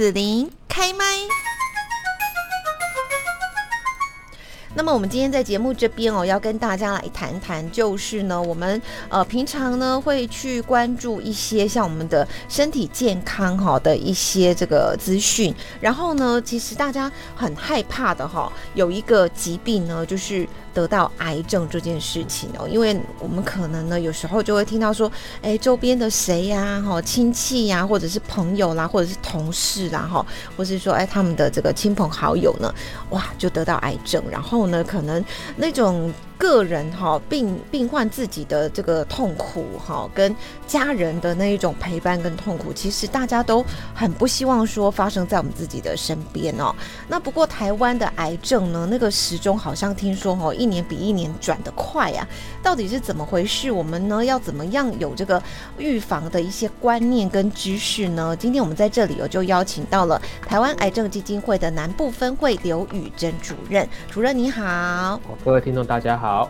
子琳开麦。那么我们今天在节目这边哦，要跟大家来谈谈，就是呢，我们呃平常呢会去关注一些像我们的身体健康哈的一些这个资讯，然后呢，其实大家很害怕的哈，有一个疾病呢，就是得到癌症这件事情哦，因为我们可能呢有时候就会听到说，哎，周边的谁呀，哈，亲戚呀，或者是朋友啦，或者是同事啦，哈，或是说，哎，他们的这个亲朋好友呢，哇，就得到癌症，然后。呢，可能那种。个人哈病病患自己的这个痛苦哈，跟家人的那一种陪伴跟痛苦，其实大家都很不希望说发生在我们自己的身边哦。那不过台湾的癌症呢，那个时钟好像听说哦，一年比一年转得快呀，到底是怎么回事？我们呢要怎么样有这个预防的一些观念跟知识呢？今天我们在这里我就邀请到了台湾癌症基金会的南部分会刘宇珍主任，主任你好，各位听众大家好。好，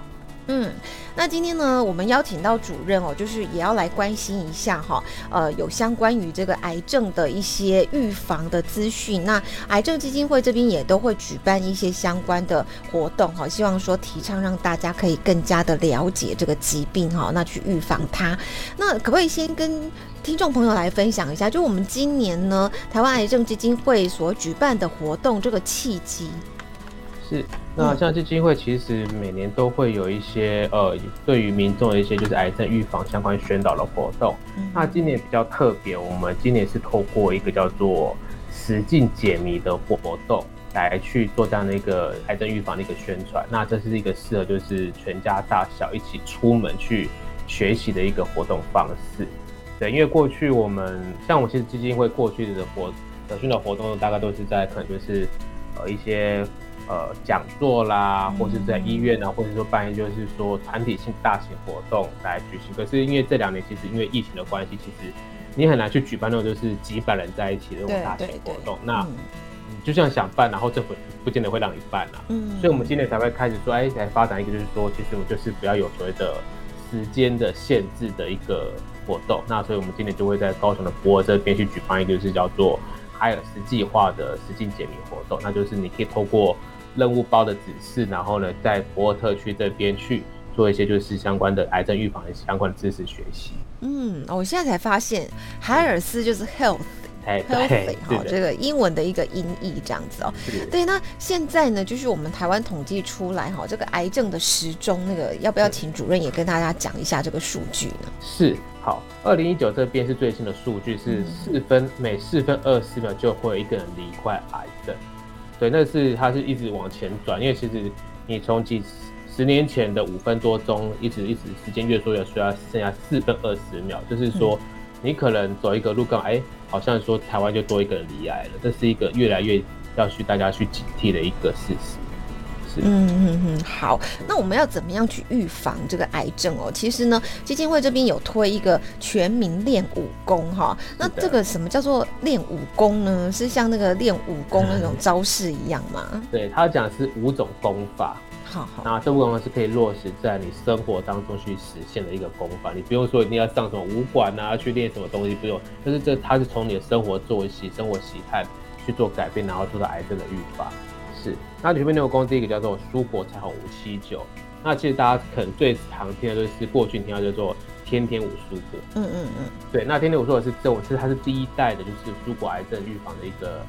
嗯，那今天呢，我们邀请到主任哦，就是也要来关心一下哈，呃，有相关于这个癌症的一些预防的资讯。那癌症基金会这边也都会举办一些相关的活动哈，希望说提倡让大家可以更加的了解这个疾病哈，那去预防它。那可不可以先跟听众朋友来分享一下，就我们今年呢，台湾癌症基金会所举办的活动这个契机？是。那像基金会其实每年都会有一些呃，对于民众的一些就是癌症预防相关宣导的活动。那今年比较特别，我们今年是透过一个叫做“实境解谜”的活动来去做这样的一个癌症预防的一个宣传。那这是一个适合就是全家大小一起出门去学习的一个活动方式。对，因为过去我们像我们其实基金会过去的活的宣导活动，大概都是在可能就是呃一些。呃，讲座啦，或是在医院啊，或者说办，就是说团体性大型活动来举行。可是因为这两年其实因为疫情的关系，其实你很难去举办那种就是几百人在一起的那种大型活动。那你就像想办，然后政府不见得会让你办啊。嗯。所以我们今年才会开始说，哎，来发展一个就是说，其实我们就是不要有所谓的时间的限制的一个活动。那所以我们今年就会在高雄的博尔这边去举办一个就是叫做海尔斯计划的实境解谜活动。那就是你可以透过任务包的指示，然后呢，在博尔特区这边去做一些就是相关的癌症预防的相关的知识学习。嗯，我现在才发现海尔斯就是 health，healthy 哈，这个英文的一个音译这样子哦。对，那现在呢，就是我们台湾统计出来哈，这个癌症的时钟，那个要不要请主任也跟大家讲一下这个数据呢？是，好，二零一九这边是最新的数据，是四分每四分二十秒就会有一个人罹患癌症。对，那是它是一直往前转，因为其实你从几十年前的五分多钟，一直一直时间越缩越缩，要剩下四分二十秒，就是说你可能走一个路杠，哎，好像说台湾就多一个人离癌了，这是一个越来越要去大家去警惕的一个事实。嗯嗯嗯，好，那我们要怎么样去预防这个癌症哦？其实呢，基金会这边有推一个全民练武功哈。那这个什么叫做练武功呢？是像那个练武功那种招式一样吗？对他讲是五种功法，好，好，那这五种功法是可以落实在你生活当中去实现的一个功法。你不用说一定要上什么武馆啊，去练什么东西，不用，就是这它是从你的生活作息、生活习惯去做改变，然后做到癌症的预防。是，那里面六功第一个叫做蔬果彩虹五七九，那其实大家可能最常听的就是过去听到叫做天天五蔬果，嗯嗯嗯，对，那天天五蔬果是这，我是它是第一代的，就是蔬果癌症预防的一个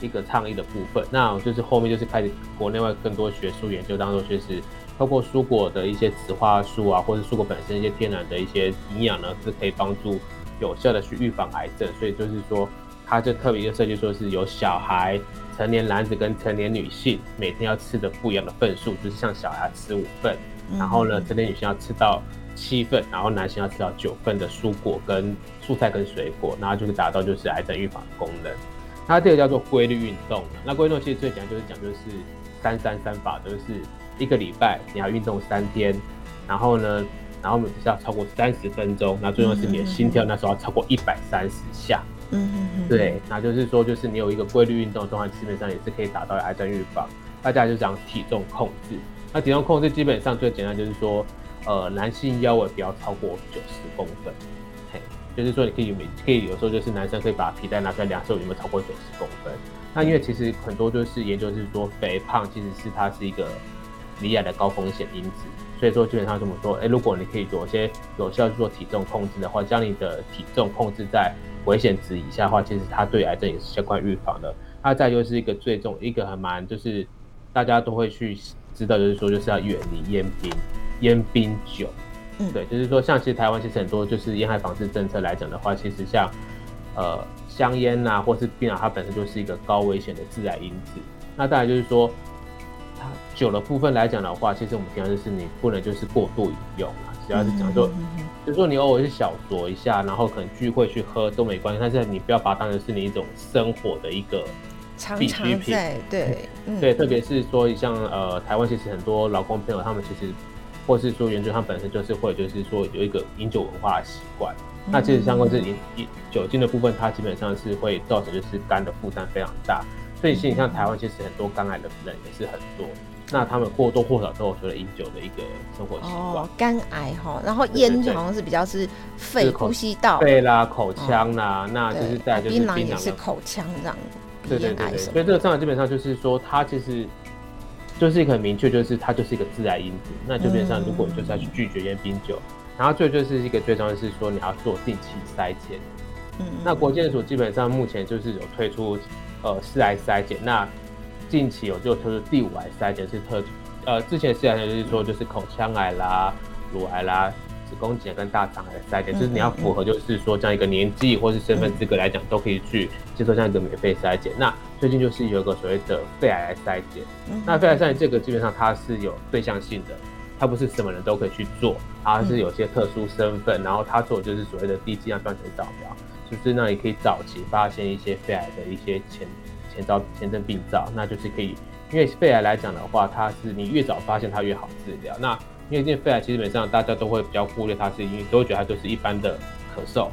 一个倡议的部分，那就是后面就是开始国内外更多学术研究当中，就是透过蔬果的一些植化素啊，或者蔬果本身一些天然的一些营养呢，是可以帮助有效的去预防癌症，所以就是说，它就特别一个设计说是有小孩。成年男子跟成年女性每天要吃的不一样的份数，就是像小孩吃五份，然后呢，成年女性要吃到七份，然后男性要吃到九份的蔬果跟蔬菜跟水果，然后就是达到就是癌症预防的功能。它这个叫做规律运动那规律运动其实最讲就是讲就是三三三法，就是一个礼拜你要运动三天，然后呢，然后每次要超过三十分钟，那最重要是你的心跳那时候要超过一百三十下。嗯嗯嗯，嗯嗯嗯对，那就是说，就是你有一个规律运动的状态，基本上也是可以达到癌症预防。大家就讲体重控制，那体重控制基本上最简单就是说，呃，男性腰围不要超过九十公分，嘿，就是说你可以每可以有时候就是男生可以把皮带拿出来量，说有没有超过九十公分。那因为其实很多就是研究是说肥胖其实是它是一个离癌的高风险因子，所以说基本上这么说，哎，如果你可以做些有效去做体重控制的话，将你的体重控制在危险值以下的话，其实它对癌症也是相关预防的。那再就是一个最重一个很蛮就是大家都会去知道，就是说就是要远离烟槟、烟槟酒。嗯，对，就是说，像其实台湾其实很多就是烟害防治政策来讲的话，其实像呃香烟呐，或是槟榔，它本身就是一个高危险的致癌因子。那当然就是说，它酒的部分来讲的话，其实我们平常就是你不能就是过度饮用啊，只要是讲说，就是说你偶尔是小酌一下，然后可能聚会去喝都没关系，但是你不要把它当成是你一种生活的一个必需品。对 对，特别是说像呃台湾其实很多老公朋友他们其实。或是说，原住他本身就是会，就是说有一个饮酒文化的习惯。那其实相关是饮饮酒精的部分，它基本上是会造成就是肝的负担非常大。所以，其实像台湾其实很多肝癌的人也是很多。那他们或多或少都有所谓饮酒的一个生活习惯。哦，肝癌哈，然后烟好像是比较是肺呼吸道、肺啦、口腔啦，那就是在就是槟榔也是口腔这样。对对对对，所以这个上基本上就是说，它其实。就是一个很明确，就是它就是一个致癌因子。那基本上，如果你就是要去拒绝烟冰酒，然后最就是一个最重要的是说你要做定期筛检。嗯，那国健署基本上目前就是有推出呃四癌筛检，那近期有就推出第五癌筛检是特呃之前四癌就是说就是口腔癌啦、乳癌啦。子宫颈跟大肠癌的筛检，就是你要符合，就是说这样一个年纪或是身份资格来讲，都可以去接受这样一个免费筛检。那最近就是有一个所谓的肺癌筛检，那肺癌筛检这个基本上它是有对象性的，它不是什么人都可以去做，它是有些特殊身份，然后他做就是所谓的低剂量断层扫描，就是那你可以早期发现一些肺癌的一些前前兆、前症病灶，那就是可以，因为肺癌来讲的话，它是你越早发现它越好治疗。那因为这肺癌基本上大家都会比较忽略它，是因为都会觉得它就是一般的咳嗽，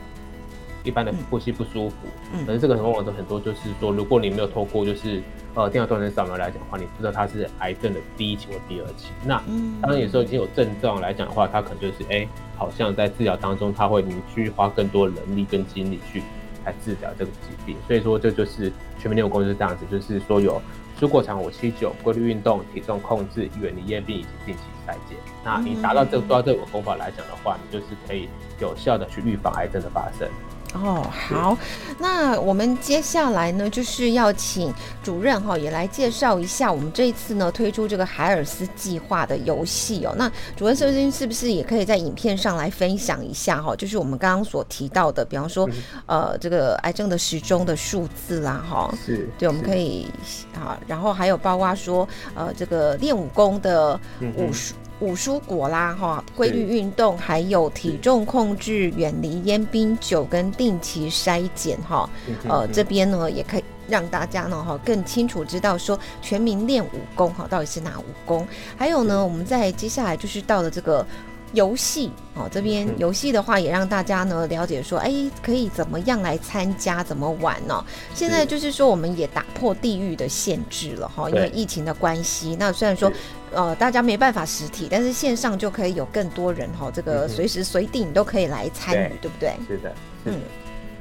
一般的呼吸不舒服。嗯，可是这个往往都很多，就是说如果你没有透过就是呃电脑断层扫描来讲的话，你不知道它是癌症的第一期或第二期。那当然有时候已经有症状来讲的话，它可能就是哎，好像在治疗当中，它会你去花更多人力跟精力去来治疗这个疾病。所以说这就是全民练武功就是这样子，就是说有。蔬果场五七九，规律运动，体重控制，远离烟病以及定期筛检。那你达到这做到这五功法来讲的话，你就是可以有效的去预防癌症的发生。哦，好，那我们接下来呢，就是要请主任哈也来介绍一下我们这一次呢推出这个海尔斯计划的游戏哦。那主任是不是是不是也可以在影片上来分享一下哈？就是我们刚刚所提到的，比方说呃这个癌症的时钟的数字啦哈，是对，我们可以啊，然后还有包括说呃这个练武功的武术。五蔬果啦，哈，规律运动，还有体重控制，远离烟槟酒跟定期筛检，哈，呃，这边呢也可以让大家呢哈更清楚知道说全民练武功哈到底是哪武功，还有呢，我们在接下来就是到了这个。游戏哦，这边游戏的话也让大家呢了解说，哎，可以怎么样来参加，怎么玩呢？现在就是说，我们也打破地域的限制了哈，因为疫情的关系。那虽然说，呃，大家没办法实体，但是线上就可以有更多人哈，这个随时随地你都可以来参与，对不对？是的，嗯，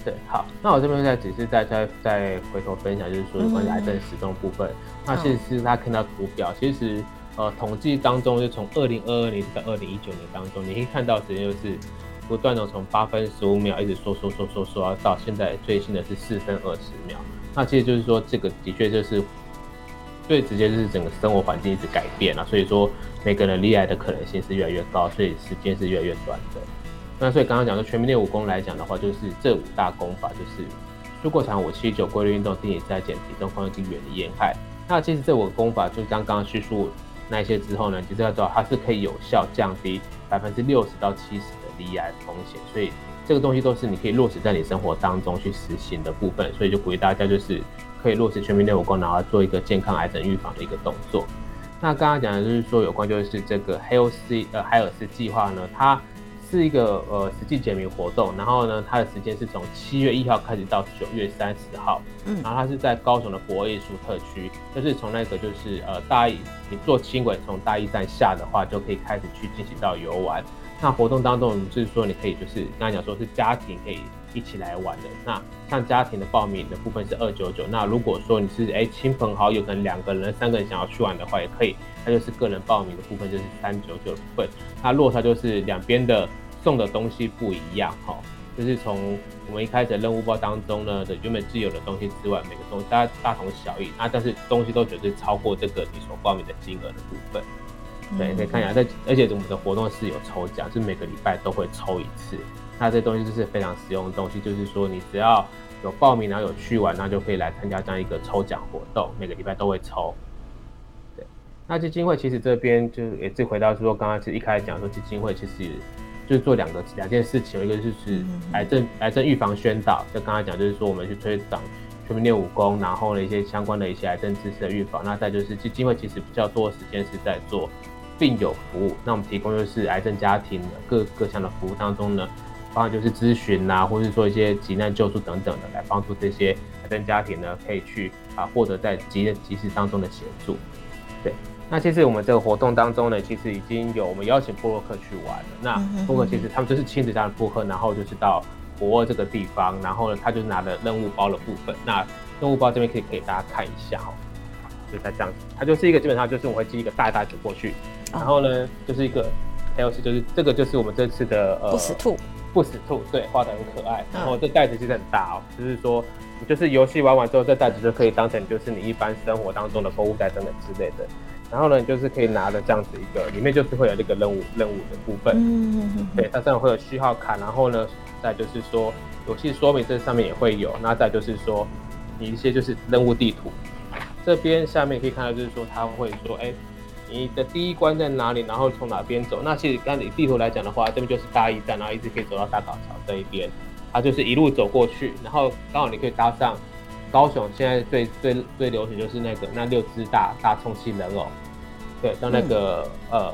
对，好，那我这边再只是再再再回头分享，就是说关于癌症时钟部分。那其实是大家看到图表，其实。呃，统计当中就从二零二二年到二零一九年当中，你可以看到时间就是不断的从八分十五秒一直缩缩缩缩缩到现在最新的是四分二十秒。那其实就是说，这个的确就是最直接就是整个生活环境一直改变了，所以说每个人离癌的可能性是越来越高，所以时间是越来越短的。那所以刚刚讲说全民练武功来讲的话，就是这五大功法就是蔬果场五七九规律运动、定期在减体重、控制远离烟害。那其实这五个功法就刚刚叙述。那些之后呢，就是要知道它是可以有效降低百分之六十到七十的离癌风险，所以这个东西都是你可以落实在你生活当中去实行的部分，所以就鼓励大家就是可以落实全民内五功，然后做一个健康癌症预防的一个动作。那刚刚讲的就是说有关就是这个 Health 呃海尔斯计划呢，它。是一个呃实际简明活动，然后呢，它的时间是从七月一号开始到九月三十号，嗯，然后它是在高雄的博艺术特区，就是从那个就是呃大一，你坐轻轨从大一站下的话，就可以开始去进行到游玩。那活动当中就是说，你可以就是刚才讲说是家庭可以一起来玩的。那像家庭的报名的部分是二九九，那如果说你是哎亲朋好友可能两个人、三个人想要去玩的话，也可以，那就是个人报名的部分就是三九九部分。那落差就是两边的送的东西不一样哈。就是从我们一开始任务包当中呢的原本自有的东西之外，每个东西大家大同小异啊，但是东西都绝对超过这个你所报名的金额的部分。对，可以看一下，在而且我们的活动是有抽奖，是每个礼拜都会抽一次。那这东西就是非常实用的东西，就是说你只要有报名然后有去玩，那就可以来参加这样一个抽奖活动，每个礼拜都会抽。对，那基金会其实这边就也是回到说，刚刚其实一开始讲说基金会其实。就是做两个两件事情，一个就是癌症癌症预防宣导，就刚才讲，就是说我们去推广全民练武功，然后呢一些相关的一些癌症知识的预防。那再就是基金会其实比较多的时间是在做病友服务，那我们提供就是癌症家庭的各各项的服务当中呢，包括就是咨询呐，或者是说一些急难救助等等的，来帮助这些癌症家庭呢可以去啊获得在急急时当中的协助，对。那其实我们这个活动当中呢，其实已经有我们邀请布洛克去玩了。那布洛克其实他们就是亲自这样布克，然后就是到博沃这个地方，然后呢，他就拿了任务包的部分。那任务包这边可以给大家看一下哦，就在这样子，它就是一个基本上就是我会寄一个大袋子过去，然后呢就是一个 L C，就是这个就是我们这次的呃不死兔，不死兔，对，画的很可爱。然后这袋子其实很大哦，就是说就是游戏玩完之后，这袋子就可以当成就是你一般生活当中的购物袋等等之类的。然后呢，你就是可以拿着这样子一个，里面就是会有那个任务任务的部分，嗯，对，它上面会有序号卡，然后呢，再就是说游戏说明这上面也会有，那再就是说你一些就是任务地图，这边下面可以看到就是说它会说，哎，你的第一关在哪里，然后从哪边走？那其实刚你地图来讲的话，这边就是大一站，然后一直可以走到大岛桥这一边，它就是一路走过去，然后刚好你可以搭上高雄现在最最最流行就是那个那六只大大充气人偶。对，到那个呃，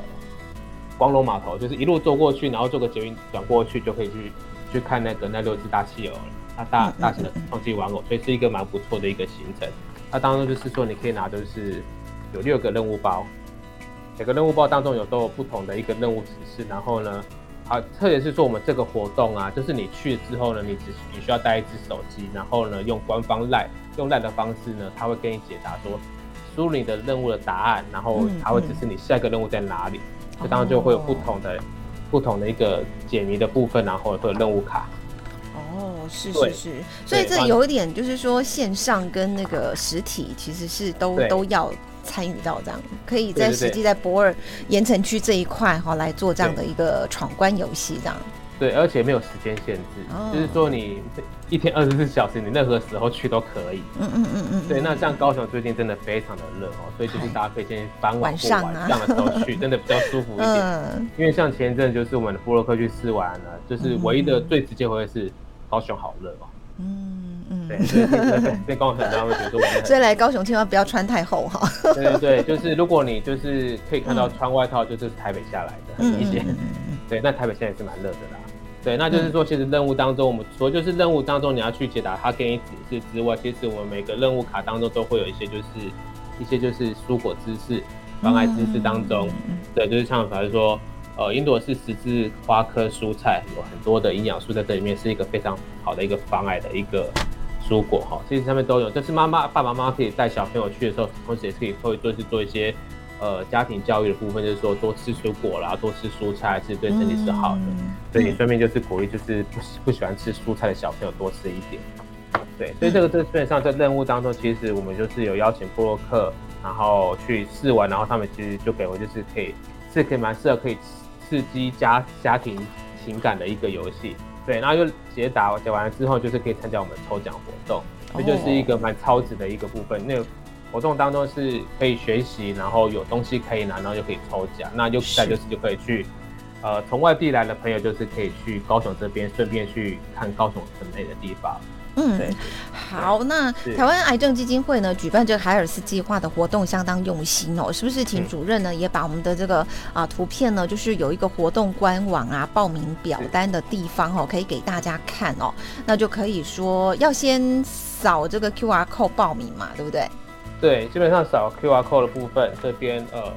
光荣码头，就是一路坐过去，然后坐个捷运转过去，就可以去去看那个那六只大企鹅了，它大大型的充气玩偶，所以是一个蛮不错的一个行程。它当中就是说，你可以拿就是有六个任务包，每个任务包当中有都有不同的一个任务指示。然后呢，啊，特别是说我们这个活动啊，就是你去了之后呢，你只你需要带一只手机，然后呢，用官方赖用赖的方式呢，他会跟你解答说。输入你的任务的答案，然后它会指示你下一个任务在哪里，这当然就会有不同的、不同的一个解谜的部分，然后会有任务卡。哦，是是是，所以这有一点就是说线上跟那个实体其实是都都要参与到这样，可以在实际在博尔盐城区这一块哈来做这样的一个闯关游戏这样。对，而且没有时间限制，就是说你一天二十四小时，你任何时候去都可以。嗯嗯嗯嗯。对，那像高雄最近真的非常的热哦，所以就是大家可以先傍晚或晚上的时候去，真的比较舒服一点。嗯。因为像前一阵就是我们的布洛克去试玩了，就是唯一的最直接回应是高雄好热哦。嗯嗯。对 对对对，高雄很多人会觉得我们。所以来高雄千万不要穿太厚哈。对对对，就是如果你就是可以看到穿外套，就是台北下来的很明显。对，那台北现在也是蛮热的啦。对，那就是说，其实任务当中，我们除了就是任务当中你要去解答他给你指示之外，其实我们每个任务卡当中都会有一些就是一些就是蔬果知识、防癌知识当中，对，就是像比如说，呃，云朵是十字花科蔬菜，有很多的营养素在这里面，是一个非常好的一个防癌的一个蔬果哈。其实上面都有，就是妈妈爸爸妈妈可以带小朋友去的时候，同时也可以会做是做一些。呃，家庭教育的部分就是说多吃水果啦，多吃蔬菜是对身体是好的。所以你顺便就是鼓励，就是不不喜欢吃蔬菜的小朋友多吃一点。对，所以这个这基本上在任务当中，其实我们就是有邀请布洛克，然后去试玩，然后他们其实就给我就是可以是可以蛮适合可以刺激家家庭情感的一个游戏。对，然后就解答解完了之后，就是可以参加我们抽奖活动，这就是一个蛮超值的一个部分。那活动当中是可以学习，然后有东西可以拿，然后就可以抽奖。那就再就是就可以去，呃，从外地来的朋友就是可以去高雄这边，顺便去看高雄城内的地方。嗯，对。好，那台湾癌症基金会呢举办这个海尔斯计划的活动相当用心哦，是不是？请主任呢也把我们的这个啊图片呢，就是有一个活动官网啊报名表单的地方哦，可以给大家看哦。那就可以说要先扫这个 Q R code 报名嘛，对不对？对，基本上扫 Q R code 的部分，这边呃，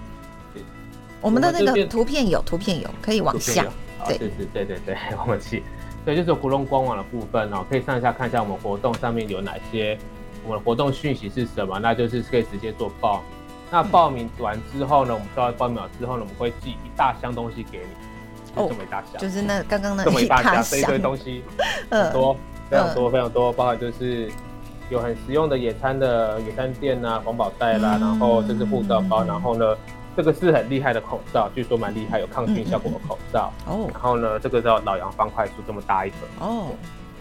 我们的那个图片有图片有，可以往下。对，是是，对对对，我们去对，就是活动官网的部分哦，可以上一下看一下我们活动上面有哪些，我们的活动讯息是什么，那就是可以直接做报名。那报名完之后呢，我们收到报名之后呢，我们会寄一大箱东西给你，哦，这么一大箱，就是那刚刚那这么一大箱这一堆东西，很多，非常多非常多，包含就是有很实用的野餐的野餐垫啊、环保袋啦，然后这是护照包，然后呢。这个是很厉害的口罩，据说蛮厉害，有抗菌效果的口罩。哦。然后呢，这个叫老杨方块酥，这么大一盒。哦。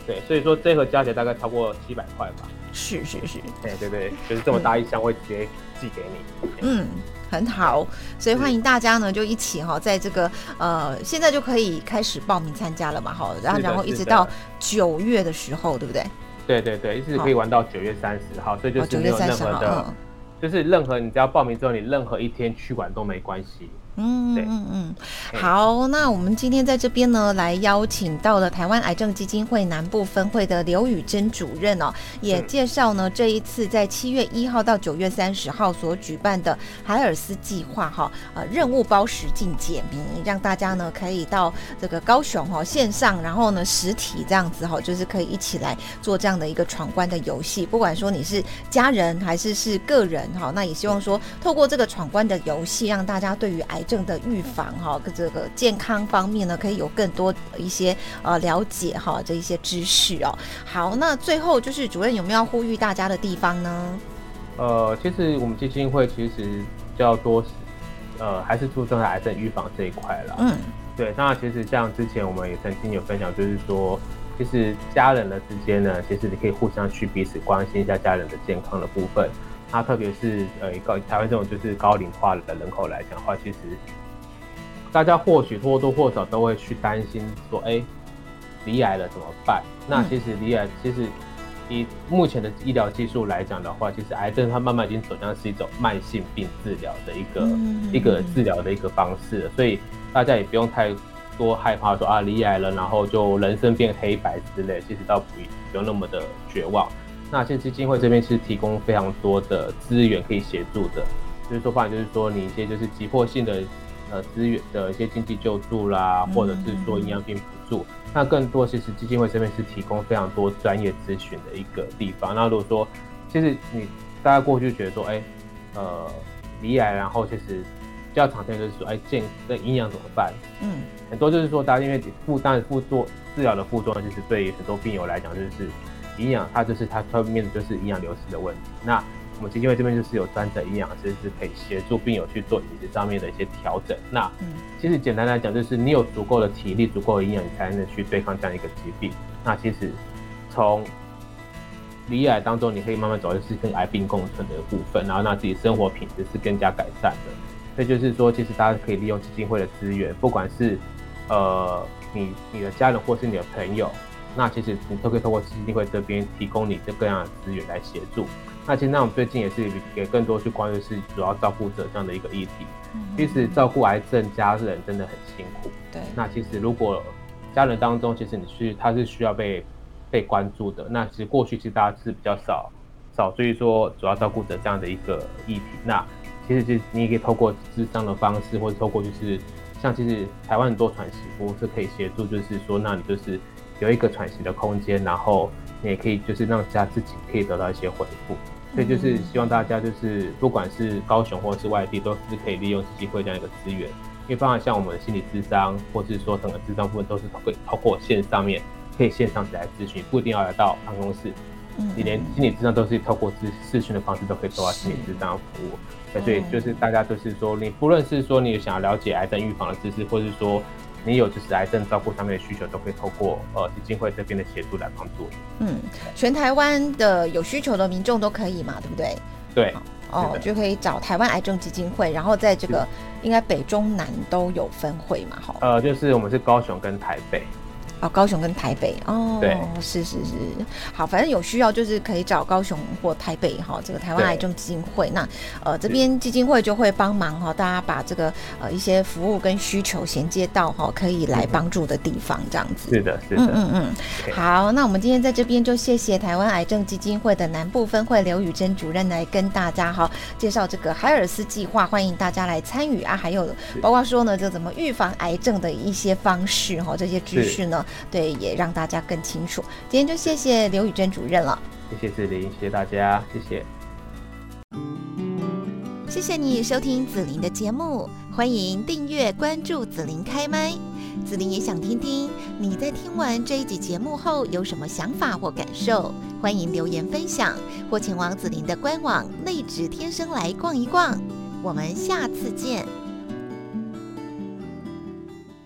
对，所以说这盒加起来大概超过七百块吧。是是是。对对对，就是这么大一箱会直接寄给你。嗯，很好。所以欢迎大家呢，就一起哈，在这个呃，现在就可以开始报名参加了嘛，哈。然后然后一直到九月的时候，对不对？对对对，一直可以玩到九月三十号，所以就是没有任何的。就是任何你只要报名之后，你任何一天去玩都没关系。嗯嗯嗯，好，那我们今天在这边呢，来邀请到了台湾癌症基金会南部分会的刘宇珍主任哦，也介绍呢这一次在七月一号到九月三十号所举办的海尔斯计划哈，呃任务包实境解谜，让大家呢可以到这个高雄哈线上，然后呢实体这样子哈，就是可以一起来做这样的一个闯关的游戏，不管说你是家人还是是个人哈，那也希望说透过这个闯关的游戏，让大家对于癌症的预防哈，跟这个健康方面呢，可以有更多一些呃了解哈，这一些知识哦。好，那最后就是主任有没有呼吁大家的地方呢？呃，其实我们基金会其实比较多，呃，还是注重在癌症预防这一块了。嗯，对。那其实像之前我们也曾经有分享，就是说，其实家人的之间呢，其实你可以互相去彼此关心一下家人的健康的部分。那特别是呃高台湾这种就是高龄化的人口来讲的话，其实大家或许或多或少都会去担心说，哎，离癌了怎么办？那其实离癌其实以目前的医疗技术来讲的话，其实癌症它慢慢已经走向是一种慢性病治疗的一个一个治疗的一个方式，所以大家也不用太多害怕说啊离癌了，然后就人生变黑白之类，其实倒不不用那么的绝望。那现基金会这边是提供非常多的资源可以协助的，就是说，不然就是说你一些就是急迫性的呃资源的一些经济救助啦，或者是说营养品补助。那更多其实基金会这边是提供非常多专业咨询的一个地方。那如果说其实你大家过去觉得说，哎，呃，离癌，然后其实比较常见就是说，哎，健的营养怎么办？嗯，很多就是说大家因为负担副作治疗的副作用，其实对很多病友来讲就是。营养，它就是它后面就是营养流失的问题。那我们基金会这边就是有专责营养师，是可以协助病友去做饮食上面的一些调整。那其实简单来讲，就是你有足够的体力、足够的营养，你才能去对抗这样一个疾病。那其实从离癌当中，你可以慢慢走，就是跟癌病共存的部分，然后让自己生活品质是更加改善的。所以就是说，其实大家可以利用基金会的资源，不管是呃你你的家人或是你的朋友。那其实你都可以透过基金会这边提供你这各样的资源来协助。那其实那我们最近也是给更多去关注是主要照顾者这样的一个议题。其实照顾癌症家人真的很辛苦。对。那其实如果家人当中，其实你是他是需要被被关注的。那其实过去其实大家是比较少少注意说主要照顾者这样的一个议题。那其实就你也可以透过智商的方式，或者透过就是像其实台湾很多喘息服务是可以协助，就是说那你就是。有一个喘息的空间，然后你也可以就是让家自己可以得到一些回复，所以就是希望大家就是不管是高雄或者是外地，都是可以利用机会这样一个资源，因为包含像我们心理智商，或是说整个智商部分都是会透过线上面可以线上来咨询，不一定要来到办公室，你连心理智商都是透过咨视讯的方式都可以做到心理智商服务，所以就是大家就是说，你不论是说你想要了解癌症预防的知识，或是说。你有就是癌症照顾上面的需求，都可以透过呃基金会这边的协助来帮助。嗯，全台湾的有需求的民众都可以嘛，对不对？对。哦，就可以找台湾癌症基金会，然后在这个应该北中南都有分会嘛，哈。呃，就是我们是高雄跟台北。哦，高雄跟台北哦，对，是是是，好，反正有需要就是可以找高雄或台北哈，这个台湾癌症基金会，那呃这边基金会就会帮忙哈，大家把这个呃一些服务跟需求衔接到哈，可以来帮助的地方这样子。是的，是的，嗯嗯嗯。好，那我们今天在这边就谢谢台湾癌症基金会的南部分会刘宇珍主任来跟大家哈介绍这个海尔斯计划，欢迎大家来参与啊，还有包括说呢，就怎么预防癌症的一些方式哈，这些知识呢。呢，对，也让大家更清楚。今天就谢谢刘宇珍主任了，谢谢子琳，谢谢大家，谢谢。谢谢你收听紫琳的节目，欢迎订阅关注紫琳开麦。紫琳也想听听你在听完这一集节目后有什么想法或感受，欢迎留言分享或前往紫琳的官网内指天生来逛一逛。我们下次见。